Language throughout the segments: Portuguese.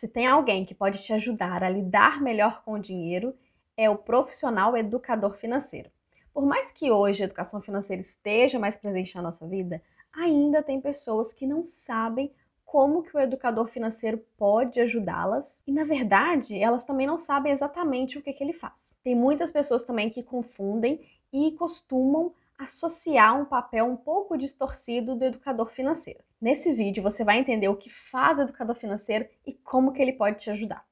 Se tem alguém que pode te ajudar a lidar melhor com o dinheiro, é o profissional educador financeiro. Por mais que hoje a educação financeira esteja mais presente na nossa vida, ainda tem pessoas que não sabem como que o educador financeiro pode ajudá-las e na verdade elas também não sabem exatamente o que, que ele faz. Tem muitas pessoas também que confundem e costumam associar um papel um pouco distorcido do educador financeiro. Nesse vídeo você vai entender o que faz o educador financeiro e como que ele pode te ajudar.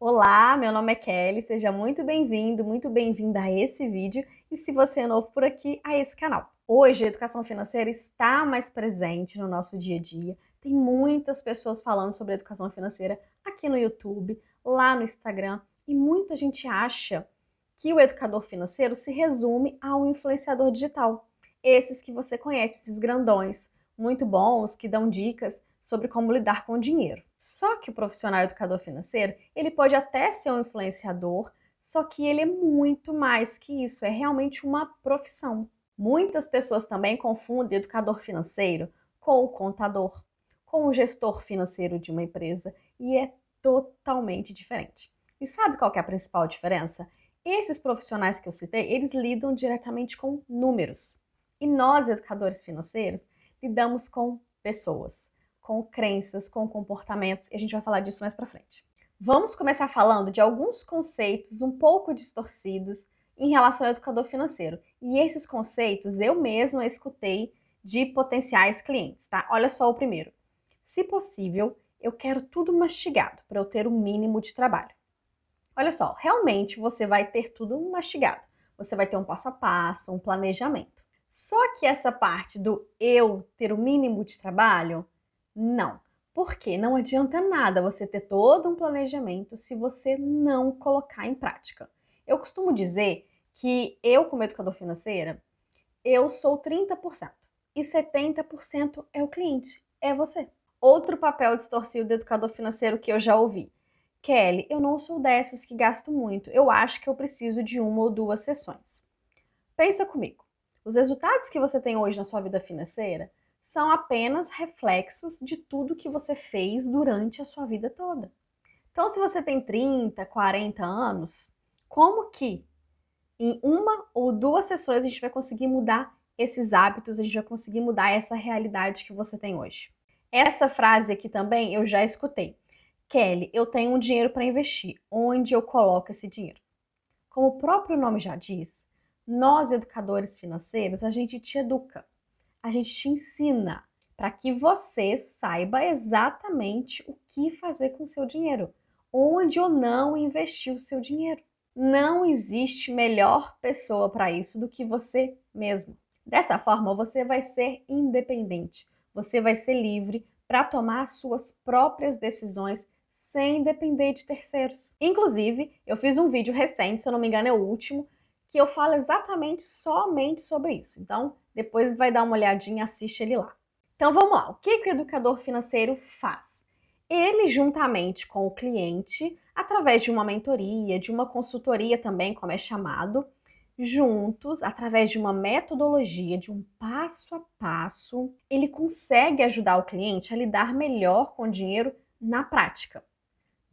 Olá, meu nome é Kelly, seja muito bem-vindo, muito bem-vinda a esse vídeo e se você é novo por aqui, a esse canal. Hoje a educação financeira está mais presente no nosso dia a dia, tem muitas pessoas falando sobre educação financeira aqui no YouTube, lá no Instagram e muita gente acha que o educador financeiro se resume ao influenciador digital. Esses que você conhece, esses grandões, muito bons, que dão dicas sobre como lidar com o dinheiro. Só que o profissional educador financeiro, ele pode até ser um influenciador, só que ele é muito mais que isso, é realmente uma profissão. Muitas pessoas também confundem educador financeiro com o contador, com o gestor financeiro de uma empresa, e é totalmente diferente. E sabe qual é a principal diferença? Esses profissionais que eu citei, eles lidam diretamente com números. E nós, educadores financeiros, lidamos com pessoas, com crenças, com comportamentos, e a gente vai falar disso mais para frente. Vamos começar falando de alguns conceitos um pouco distorcidos em relação ao educador financeiro. E esses conceitos eu mesma escutei de potenciais clientes, tá? Olha só o primeiro. Se possível, eu quero tudo mastigado para eu ter o mínimo de trabalho. Olha só, realmente você vai ter tudo mastigado. Você vai ter um passo a passo, um planejamento. Só que essa parte do eu ter o mínimo de trabalho, não. Porque não adianta nada você ter todo um planejamento se você não colocar em prática. Eu costumo dizer que eu, como educador financeira, eu sou 30% e 70% é o cliente, é você. Outro papel distorcido do educador financeiro que eu já ouvi. Kelly, eu não sou dessas que gasto muito. Eu acho que eu preciso de uma ou duas sessões. Pensa comigo. Os resultados que você tem hoje na sua vida financeira são apenas reflexos de tudo que você fez durante a sua vida toda. Então, se você tem 30, 40 anos, como que em uma ou duas sessões a gente vai conseguir mudar esses hábitos, a gente vai conseguir mudar essa realidade que você tem hoje? Essa frase aqui também eu já escutei. Kelly, eu tenho um dinheiro para investir. Onde eu coloco esse dinheiro? Como o próprio nome já diz, nós educadores financeiros, a gente te educa, a gente te ensina para que você saiba exatamente o que fazer com o seu dinheiro, onde ou não investir o seu dinheiro. Não existe melhor pessoa para isso do que você mesmo. Dessa forma, você vai ser independente, você vai ser livre para tomar suas próprias decisões sem depender de terceiros. Inclusive, eu fiz um vídeo recente, se eu não me engano é o último, que eu falo exatamente somente sobre isso. Então, depois vai dar uma olhadinha, assiste ele lá. Então vamos lá, o que, que o educador financeiro faz? Ele, juntamente com o cliente, através de uma mentoria, de uma consultoria também, como é chamado, juntos, através de uma metodologia, de um passo a passo, ele consegue ajudar o cliente a lidar melhor com o dinheiro na prática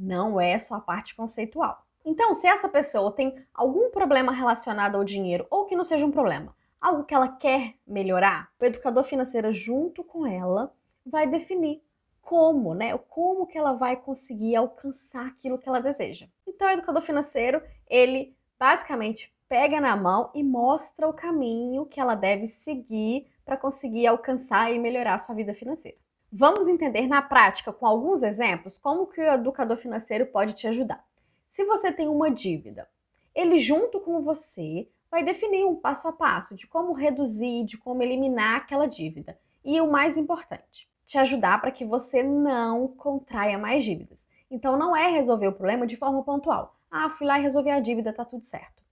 não é só a parte conceitual. Então, se essa pessoa tem algum problema relacionado ao dinheiro, ou que não seja um problema, algo que ela quer melhorar, o educador financeiro, junto com ela, vai definir como, né? Como que ela vai conseguir alcançar aquilo que ela deseja. Então, o educador financeiro, ele basicamente pega na mão e mostra o caminho que ela deve seguir para conseguir alcançar e melhorar sua vida financeira. Vamos entender na prática, com alguns exemplos, como que o educador financeiro pode te ajudar. Se você tem uma dívida, ele junto com você vai definir um passo a passo de como reduzir, de como eliminar aquela dívida. E o mais importante, te ajudar para que você não contraia mais dívidas. Então não é resolver o problema de forma pontual. Ah, fui lá e resolvi a dívida, tá tudo certo.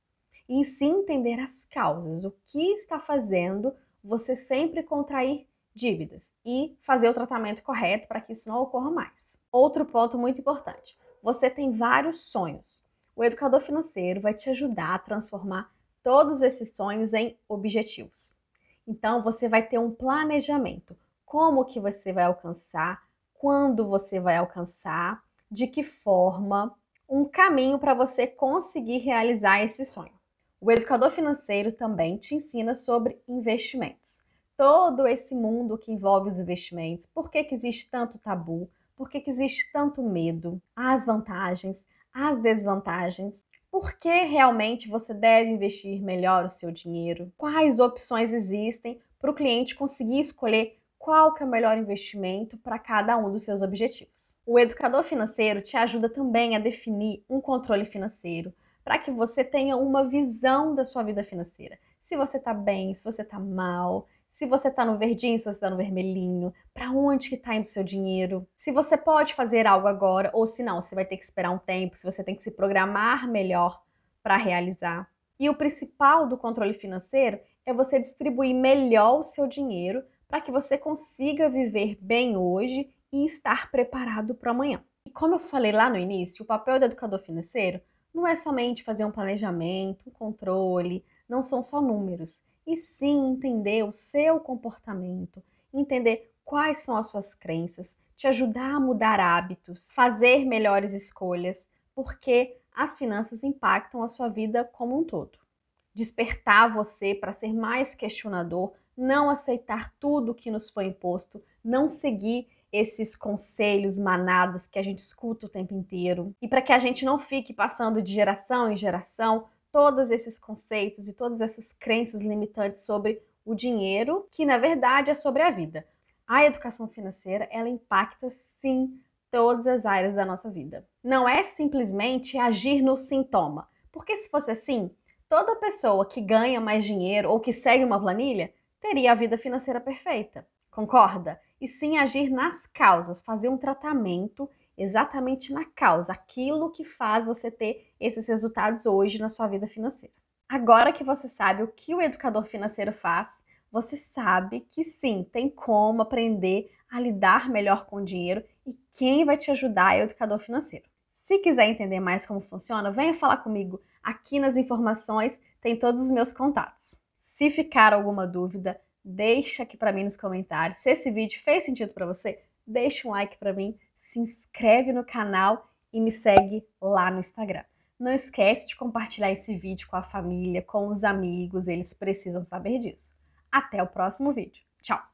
E sim entender as causas, o que está fazendo você sempre contrair dívidas e fazer o tratamento correto para que isso não ocorra mais. Outro ponto muito importante: você tem vários sonhos. O educador financeiro vai te ajudar a transformar todos esses sonhos em objetivos. Então você vai ter um planejamento, como que você vai alcançar, quando você vai alcançar, de que forma, um caminho para você conseguir realizar esse sonho. O educador financeiro também te ensina sobre investimentos. Todo esse mundo que envolve os investimentos, por que, que existe tanto tabu, por que, que existe tanto medo, as vantagens, as desvantagens, por que realmente você deve investir melhor o seu dinheiro, quais opções existem para o cliente conseguir escolher qual que é o melhor investimento para cada um dos seus objetivos. O educador financeiro te ajuda também a definir um controle financeiro para que você tenha uma visão da sua vida financeira. Se você está bem, se você está mal, se você está no verdinho, se você está no vermelhinho, para onde que está indo o seu dinheiro, se você pode fazer algo agora ou se não, você vai ter que esperar um tempo, se você tem que se programar melhor para realizar. E o principal do controle financeiro é você distribuir melhor o seu dinheiro para que você consiga viver bem hoje e estar preparado para amanhã. E como eu falei lá no início, o papel do educador financeiro não é somente fazer um planejamento, um controle, não são só números e sim entender o seu comportamento, entender quais são as suas crenças, te ajudar a mudar hábitos, fazer melhores escolhas, porque as finanças impactam a sua vida como um todo. Despertar você para ser mais questionador, não aceitar tudo que nos foi imposto, não seguir esses conselhos, manadas que a gente escuta o tempo inteiro. E para que a gente não fique passando de geração em geração todos esses conceitos e todas essas crenças limitantes sobre o dinheiro, que na verdade é sobre a vida. A educação financeira, ela impacta sim todas as áreas da nossa vida. Não é simplesmente agir no sintoma, porque se fosse assim, toda pessoa que ganha mais dinheiro ou que segue uma planilha teria a vida financeira perfeita. Concorda? E sim agir nas causas, fazer um tratamento exatamente na causa, aquilo que faz você ter esses resultados hoje na sua vida financeira. Agora que você sabe o que o educador financeiro faz, você sabe que sim, tem como aprender a lidar melhor com o dinheiro e quem vai te ajudar é o educador financeiro. Se quiser entender mais como funciona, venha falar comigo. Aqui nas informações tem todos os meus contatos. Se ficar alguma dúvida, deixa aqui para mim nos comentários. Se esse vídeo fez sentido para você, deixa um like para mim se inscreve no canal e me segue lá no Instagram. Não esquece de compartilhar esse vídeo com a família, com os amigos, eles precisam saber disso. Até o próximo vídeo. Tchau!